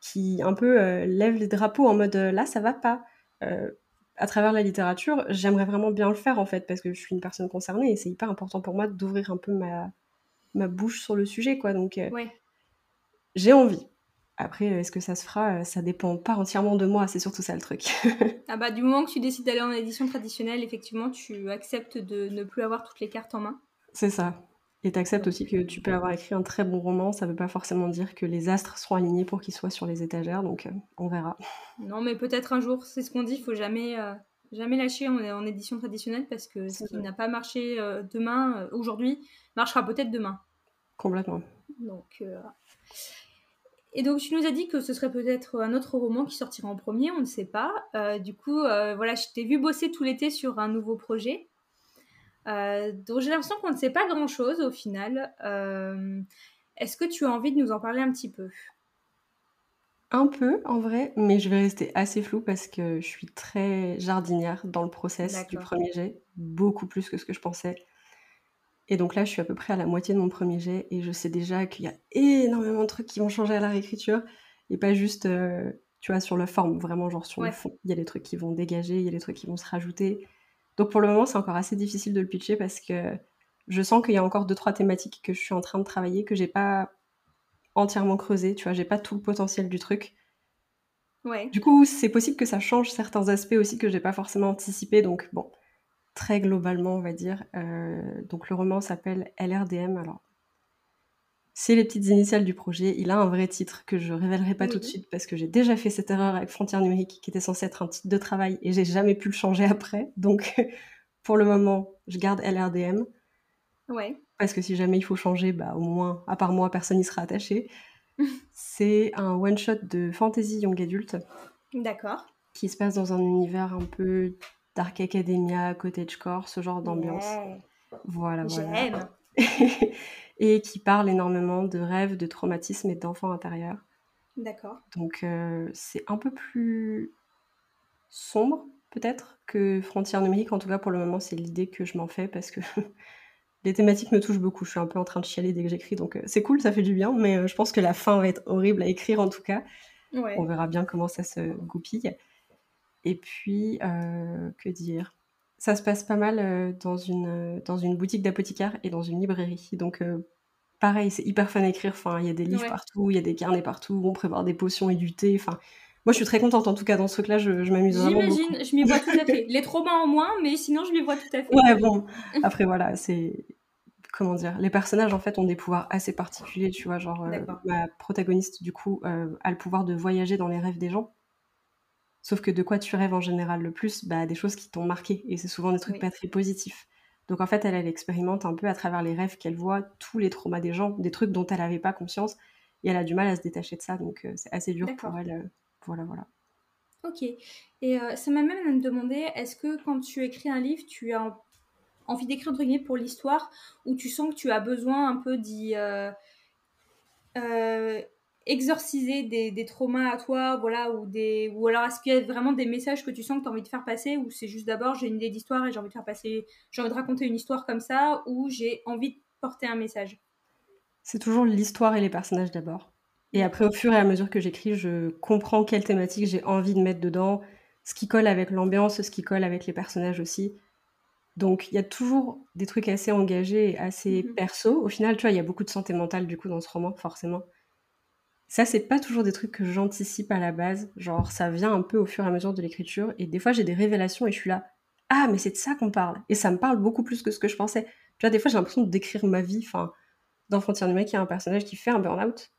qui un peu euh, lèvent les drapeaux en mode euh, là ça va pas euh, à travers la littérature, j'aimerais vraiment bien le faire en fait parce que je suis une personne concernée et c'est hyper important pour moi d'ouvrir un peu ma, ma bouche sur le sujet quoi. Donc j'ai envie. Après, est-ce que ça se fera? Euh, Ça dépend pas entièrement de moi, c'est surtout ça le truc. ah bah du moment que tu décides d'aller en édition traditionnelle, effectivement, tu acceptes de ne plus avoir toutes les cartes en main. C'est ça. Et tu acceptes aussi que tu peux avoir écrit un très bon roman, ça veut pas forcément dire que les astres seront alignés pour qu'il soit sur les étagères, donc euh, on verra. Non, mais peut-être un jour, c'est ce qu'on dit, il faut jamais, euh, jamais lâcher en, en, édition traditionnelle parce que ce qui n'a pas marché demain, aujourd'hui, marchera peut-être demain. Complètement. Donc, et donc, tu nous as dit que ce serait peut-être un autre roman qui sortira en premier, on ne sait pas. Euh, du coup, euh, voilà, je t'ai vu bosser tout l'été sur un nouveau projet. Euh, donc, j'ai l'impression qu'on ne sait pas grand-chose au final. Est-ce que tu as envie de nous en parler un petit peu? Un peu, en vrai, mais je vais rester assez flou parce que je suis très jardinière dans le process du premier jet, beaucoup plus que ce que je pensais. Et donc là, je suis à peu près à la moitié de mon premier jet et je sais déjà qu'il y a énormément de trucs qui vont changer à la réécriture et pas juste, euh, tu vois, sur la forme, vraiment genre sur le fond. Il y a des trucs qui vont dégager, il y a des trucs qui vont se rajouter. Donc pour le moment, c'est encore assez difficile de le pitcher parce que je sens qu'il y a encore deux trois thématiques que je suis en train de travailler que j'ai pas entièrement creusé, tu vois, j'ai pas tout le potentiel du truc. Ouais. Du coup, c'est possible que ça change certains aspects aussi que j'ai pas forcément anticipé. Donc bon, très globalement, on va dire. Euh, donc le roman s'appelle LRDM. Alors, c'est les petites initiales du projet. Il a un vrai titre que je révélerai pas tout de suite parce que j'ai déjà fait cette erreur avec Frontières numériques qui était censé être un titre de travail et j'ai jamais pu le changer après. Donc pour le moment, je garde LRDM. Ouais. Parce que si jamais il faut changer, bah au moins, à part moi, personne n'y sera attaché. c'est un one-shot de fantasy young adulte. D'accord. Qui se passe dans un univers un peu Dark Academia, Cottagecore, ce genre d'ambiance. Voilà, voilà. et qui parle énormément de rêves, de traumatismes et d'enfants intérieurs. D'accord. Donc euh, c'est un peu plus sombre peut-être que Frontières numériques. En tout cas pour le moment c'est l'idée que je m'en fais parce que les thématiques me touchent beaucoup. Je suis un peu en train de chialer dès que j'écris donc euh, c'est cool, ça fait du bien. Mais euh, je pense que la fin va être horrible à écrire en tout cas. On verra bien comment ça se goupille. Et puis, que dire? Ça se passe pas mal euh, dans, une, euh, dans une boutique d'apothicaire et dans une librairie. Donc, pareil, c'est hyper fun à écrire. Enfin, il y a des livres partout, il y a des carnets partout, on prépare des potions et du thé. Enfin, moi, je suis très contente en tout cas dans ce truc-là. Je, m'amuse vraiment. J'imagine, je m'y vois tout à fait. Les traumas en moins, mais sinon, je m'y vois tout à fait. Ouais, bon. Après, voilà, c'est. Comment dire Les personnages, en fait, ont des pouvoirs assez particuliers, tu vois. Genre, ma protagoniste, du coup, a le pouvoir de voyager dans les rêves des gens. Sauf que de quoi tu rêves en général le plus bah, Des choses qui t'ont marqué. Et c'est souvent des trucs pas très positifs. Donc en fait, elle, elle expérimente un peu à travers les rêves qu'elle voit, tous les traumas des gens, des trucs dont elle n'avait pas conscience. Et elle a du mal à se détacher de ça. Donc euh, c'est assez dur pour elle. Euh, voilà, voilà. Ok. Et euh, ça m'a même demandé, est-ce que quand tu écris un livre, tu as envie d'écrire entre guillemets pour l'histoire ou tu sens que tu as besoin un peu d'y exorciser des, traumas à toi, voilà, ou des, ou alors est-ce qu'il y a vraiment des messages que tu sens que tu as envie de faire passer, ou c'est juste d'abord j'ai une idée d'histoire et j'ai envie de faire passer, j'ai envie de raconter une histoire comme ça, ou j'ai envie de porter un message? C'est toujours l'histoire et les personnages d'abord. Et après, au fur et à mesure que j'écris, je comprends quelle thématique j'ai envie de mettre dedans, ce qui colle avec l'ambiance, ce qui colle avec les personnages aussi. Donc il y a toujours des trucs assez engagés assez mhm. perso. Au final, tu vois, il y a beaucoup de santé mentale du coup dans ce roman, forcément. Ça, c'est pas toujours des trucs que j'anticipe à la base. Genre, ça vient un peu au fur et à mesure de l'écriture. Et des fois, j'ai des révélations et je suis là. Ah, mais c'est de ça qu'on parle. Et ça me parle beaucoup plus que ce que je pensais. Tu vois, des fois, j'ai l'impression de décrire ma vie. Enfin, dans Frontières numériques, il y a un personnage qui fait un burn-out.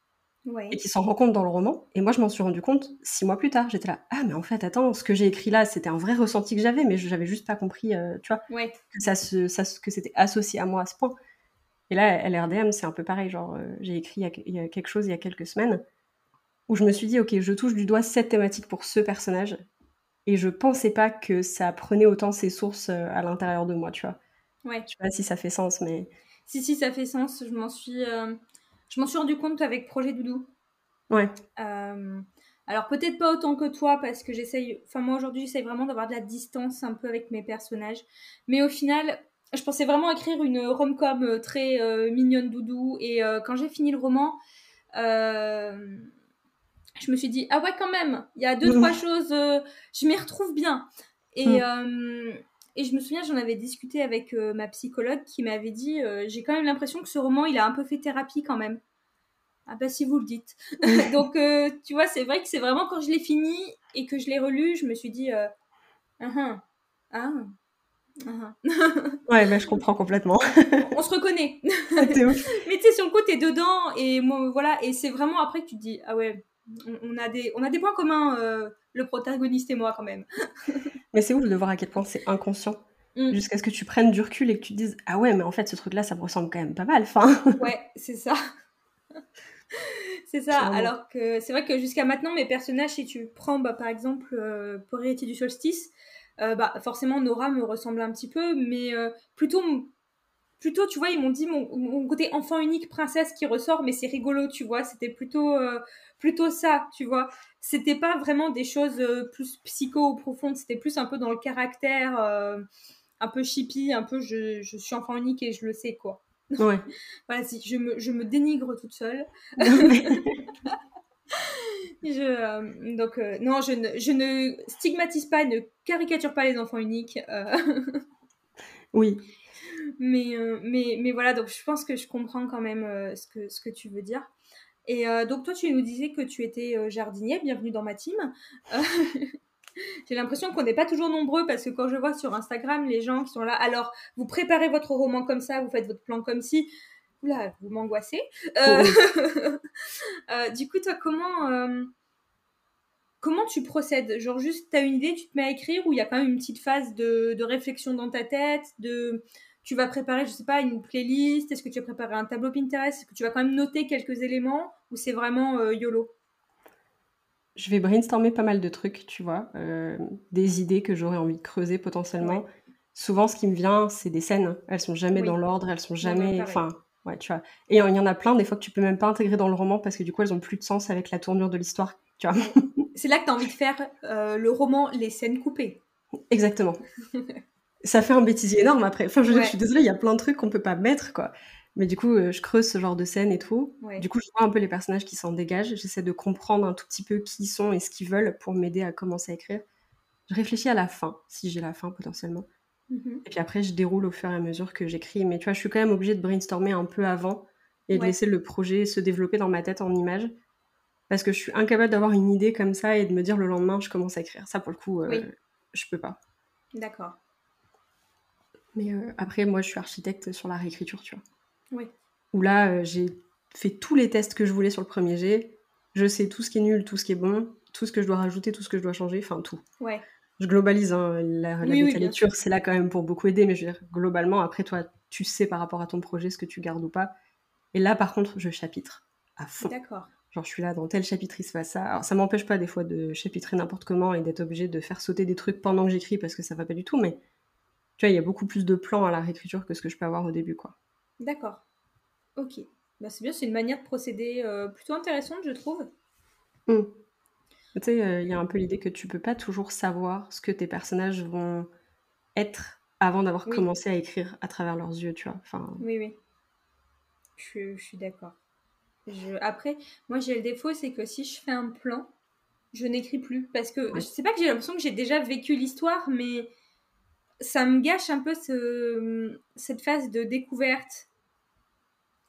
Et qui s'en rend compte dans le roman. Et moi, je m'en suis rendu compte six mois plus tard. J'étais là, ah, mais en fait, attends, ce que j'ai écrit là, c'était un vrai ressenti que j'avais, mais je n'avais juste pas compris, euh, tu vois, que, ça que c'était associé à moi à ce point. Et là, LRDM, c'est un peu pareil. Genre, euh, j'ai écrit il y, a, quelque chose il y a quelques semaines où je me suis dit, ok, je touche du doigt cette thématique pour ce personnage. Et je pensais pas que ça prenait autant ses sources euh, à l'intérieur de moi, tu vois. Ouais. Je sais pas si ça fait sens, mais. Si, si, ça fait sens. Je m'en suis, euh, je m'en suis rendu compte avec Projet Doudou. Ouais. alors peut-être pas autant que toi parce que j'essaye, enfin moi aujourd'hui j'essaye vraiment d'avoir de la distance un peu avec mes personnages. Mais au final, je pensais vraiment écrire une rom-com euh, très euh, mignonne doudou. Et euh, quand j'ai fini le roman, je me suis dit, ah ouais, quand même, il y a deux, trois choses, je m'y retrouve bien. Et, mm. et je me souviens, j'en avais discuté avec ma psychologue qui m'avait dit, j'ai quand même l'impression que ce roman, il a un peu fait thérapie quand même. Ah bah si vous le dites. Donc, tu vois, c'est vrai que c'est vraiment quand je l'ai fini et que je l'ai relu, je me suis dit, ah, ah, Uh-huh. ouais, mais je comprends complètement. on se reconnaît. mais tu sais, sur le coup, t'es dedans et moi, voilà, et c'est vraiment après que tu te dis, ah ouais, on, a, des, on a des points communs, euh, le protagoniste et moi quand même. mais c'est ouf de voir à quel point c'est inconscient. Mmh. Jusqu'à ce que tu prennes du recul et que tu te dises Ah ouais, mais en fait, ce truc-là, ça me ressemble quand même pas mal. Enfin... ouais, c'est ça. c'est ça. Alors que c'est vrai que jusqu'à maintenant, mes personnages, si tu prends bah, par exemple euh, pour du Solstice, euh, bah, forcément Nora me ressemble un petit peu, mais euh, plutôt plutôt, tu vois, ils m'ont dit mon, côté enfant unique princesse qui ressort, mais c'est rigolo, tu vois. C'était plutôt, plutôt ça, tu vois. C'était pas vraiment des choses plus psycho ou profondes, c'était plus un peu dans le caractère un peu chippy, un peu je, je, suis enfant unique et je le sais quoi. Ouais. voilà, si je me, je me dénigre toute seule. je, euh, donc euh, non, je ne, je ne stigmatise pas, ne caricature pas les enfants uniques. Euh. oui. Mais, mais, mais voilà, donc je pense que je comprends quand même ce, que, ce que tu veux dire. Et donc toi, tu nous disais que tu étais jardinier, bienvenue dans ma team. J'ai l'impression qu'on n'est pas toujours nombreux parce que quand je vois sur Instagram les gens qui sont là, alors vous préparez votre roman comme ça, vous faites votre plan comme si, oula, vous m'angoissez. Euh, euh, du coup, toi, comment, euh, comment tu procèdes? Genre juste, tu as une idée, tu te mets à écrire ou il y a quand même une petite phase de, de, réflexion dans ta tête de tu vas préparer, je sais pas, une playlist? Est-ce que tu vas préparer un tableau Pinterest? Est-ce que tu vas quand même noter quelques éléments ou c'est vraiment YOLO? Je vais brainstormer pas mal de trucs, tu vois, euh, des idées que j'aurais envie de creuser potentiellement. Souvent, ce qui me vient, c'est des scènes. Elles sont jamais dans l'ordre, elles sont jamais. Enfin, ouais, tu vois. Et il y en a plein, des fois, que tu peux même pas intégrer dans le roman parce que du coup, elles ont plus de sens avec la tournure de l'histoire, tu vois. C'est là que tu as envie de faire euh, le roman Les scènes coupées. Exactement. Ça fait un bêtisier énorme après. Enfin, je, je suis désolée, il y a plein de trucs qu'on peut pas mettre, quoi. Mais du coup, euh, je creuse ce genre de scène et tout. Du coup, je vois un peu les personnages qui s'en dégagent. J'essaie de comprendre un tout petit peu qui ils sont et ce qu'ils veulent pour m'aider à commencer à écrire. Je réfléchis à la fin, si j'ai la fin potentiellement. Mhm. Et puis après, je déroule au fur et à mesure que j'écris. Mais tu vois, je suis quand même obligée de brainstormer un peu avant et de laisser le projet se développer dans ma tête en images. Parce que je suis incapable d'avoir une idée comme ça et de me dire le lendemain, je commence à écrire. Ça, pour le coup, euh, je peux pas. D'accord. Mais euh, après, moi, je suis architecte sur la réécriture, tu vois. Oui. Où là, euh, j'ai fait tous les tests que je voulais sur le premier jet. Je sais tout ce qui est nul, tout ce qui est bon, tout ce que je dois rajouter, tout ce que je dois changer, enfin tout. Ouais. Je globalise, hein, la, la lecture, c'est là quand même pour beaucoup aider, mais je veux dire, globalement, après toi, tu sais par rapport à ton projet ce que tu gardes ou pas. Et là, par contre, je chapitre à fond. D'accord. Genre, je suis là, dans tel chapitre, il se passe ça. Alors, ça m'empêche pas des fois de chapitrer n'importe comment et d'être obligé de faire sauter des trucs pendant que j'écris parce que ça va pas du tout, mais tu vois, il y a beaucoup plus de plans à la réécriture que ce que je peux avoir au début, quoi. D'accord. Ok. Bah, c'est bien, c'est une manière de procéder euh, plutôt intéressante, je trouve. Hmm. Tu sais, euh, il y a un peu l'idée que tu peux pas toujours savoir ce que tes personnages vont être avant d'avoir commencé à écrire à travers leurs yeux, tu vois. Enfin... Oui, oui. Je, suis d'accord. Après, moi j'ai le défaut, c'est que si je fais un plan, je n'écris plus. Parce que je sais pas que j'ai l'impression que j'ai déjà vécu l'histoire, mais ça me gâche un peu ce, cette phase de découverte.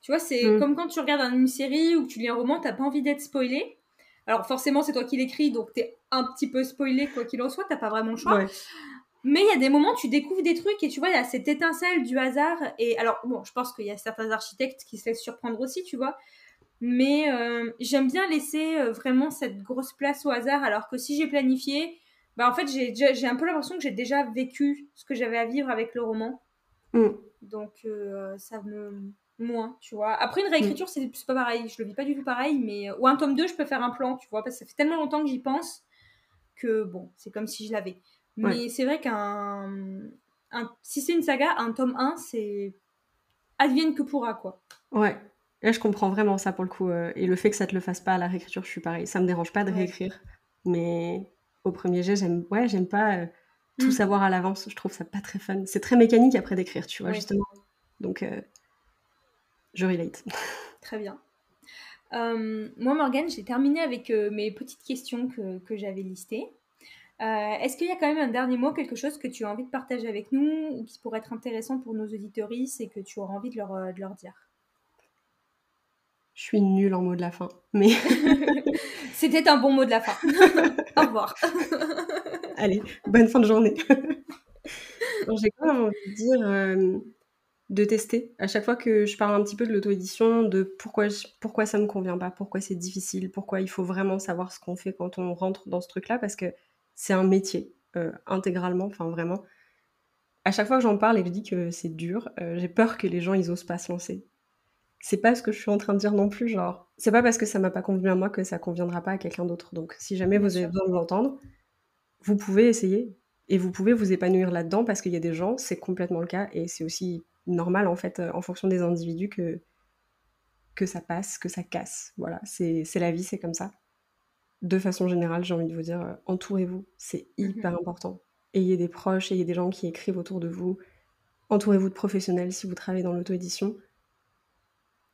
Tu vois, c'est mm. comme quand tu regardes une série ou que tu lis un roman, t'as pas envie d'être spoilé. Alors forcément, c'est toi qui l'écris, donc t'es un petit peu spoilé quoi qu'il en soit, t'as pas vraiment le choix. Mais il y a des moments, tu découvres des trucs et tu vois, il y a cette étincelle du hasard. Et alors, bon, je pense qu'il y a certains architectes qui se laissent surprendre aussi, tu vois. Mais euh, j'aime bien laisser euh, vraiment cette grosse place au hasard, alors que si j'ai planifié, bah en fait, j'ai un peu l'impression que j'ai déjà vécu ce que j'avais à vivre avec le roman. Mm. Donc, euh, ça me. Moins, tu vois. Après, une réécriture, mm. c'est pas pareil. Je le vis pas du tout pareil, mais. Ou un tome 2, je peux faire un plan, tu vois, parce que ça fait tellement longtemps que j'y pense que, bon, c'est comme si je l'avais. Mais c'est vrai qu'un. Un... Si c'est une saga, un tome 1, c'est. Advienne que pourra, quoi. Ouais. Là, je comprends vraiment ça pour le coup. Euh, et le fait que ça te le fasse pas à la réécriture, je suis pareil. Ça me dérange pas de réécrire. Mais au premier jet, j'aime ouais, j'aime pas euh, tout mm. savoir à l'avance. Je trouve ça pas très fun. C'est très mécanique après d'écrire, tu vois, justement. Donc, euh, je relate. Très bien. Euh, moi, Morgane, j'ai terminé avec mes petites questions que, que j'avais listées. Est-ce qu'il y a quand même un dernier mot, quelque chose que tu as envie de partager avec nous ou qui pourrait être intéressant pour nos auditoristes et que tu auras envie de leur, de leur dire? Je suis nulle en mot de la fin, mais... C'était un bon mot de la fin. Au revoir. Allez, bonne fin de journée. J'ai quand même envie de dire euh, de tester. À chaque fois que je parle un petit peu de l'auto-édition, de pourquoi, pourquoi ça me convient pas, pourquoi c'est difficile, pourquoi il faut vraiment savoir ce qu'on fait quand on rentre dans ce truc-là, parce que c'est un métier, euh, intégralement, enfin vraiment. à chaque fois que j'en parle et que je dis que c'est dur, j'ai peur que les gens ils osent pas se lancer. C'est pas ce que je suis en train de dire non plus, genre c'est pas parce que ça m'a pas convenu à moi que ça conviendra pas à quelqu'un d'autre. Donc si jamais vous avez besoin de l'entendre, vous pouvez essayer et vous pouvez vous épanouir là-dedans parce qu'il y a des gens, c'est complètement le cas et c'est aussi normal en fait en fonction des individus que que ça passe, que ça casse. Voilà, c'est la vie, c'est comme ça. De façon générale, j'ai envie de vous dire, euh, entourez-vous, c'est mhm. hyper important. Ayez des proches, ayez des gens qui écrivent autour de vous. Entourez-vous de professionnels si vous travaillez dans l'auto-édition.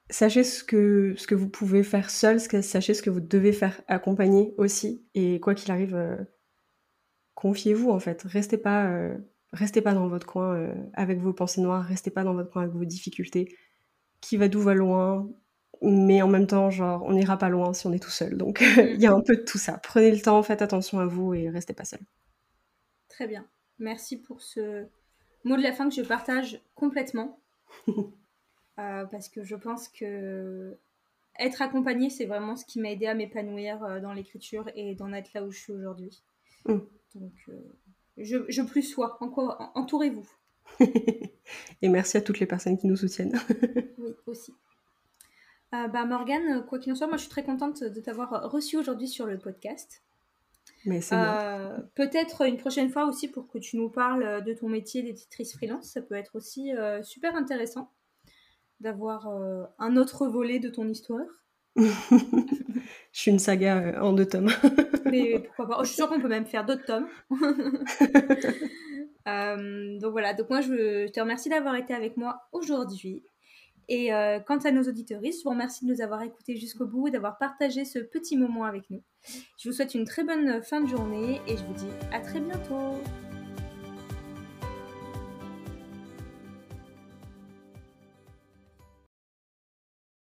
Sachez ce que, ce que vous pouvez faire seul, sachez ce que vous devez faire accompagner aussi. Et quoi qu'il arrive, euh, confiez-vous en fait. Restez pas, euh, restez pas dans votre coin avec vos pensées noires, restez pas dans votre coin avec vos difficultés. Qui va d'où va loin, mais en même temps, genre, on n'ira pas loin si on est tout seul. Donc, il y a un peu de tout ça. Prenez le temps, faites attention à vous et restez pas seul. Très bien. Merci pour ce mot de la fin que je partage complètement. Euh, parce que je pense que être accompagné, c'est vraiment ce qui m'a aidé à m'épanouir euh, dans l'écriture et d'en être là où je suis aujourd'hui. Mm. Donc, euh, je, je, plus sois. Encore, entourez-vous. et merci à toutes les personnes qui nous soutiennent. oui, aussi. Euh, bah Morgane, quoi qu'il en soit, moi je suis très contente de t'avoir reçu aujourd'hui sur le podcast. Mais c'est euh, Peut-être une prochaine fois aussi pour que tu nous parles de ton métier d'éditrice freelance. Ça peut être aussi euh, super intéressant d'avoir un autre volet de ton histoire. je suis une saga en deux tomes. Mais pourquoi pas oh, Je suis sûre qu'on peut même faire d'autres tomes. donc voilà, donc moi je te remercie d'avoir été avec moi aujourd'hui. Et euh, quant à nos auditeurs, je vous remercie de nous avoir écoutés jusqu'au bout et d'avoir partagé ce petit moment avec nous. Je vous souhaite une très bonne fin de journée et je vous dis à très bientôt.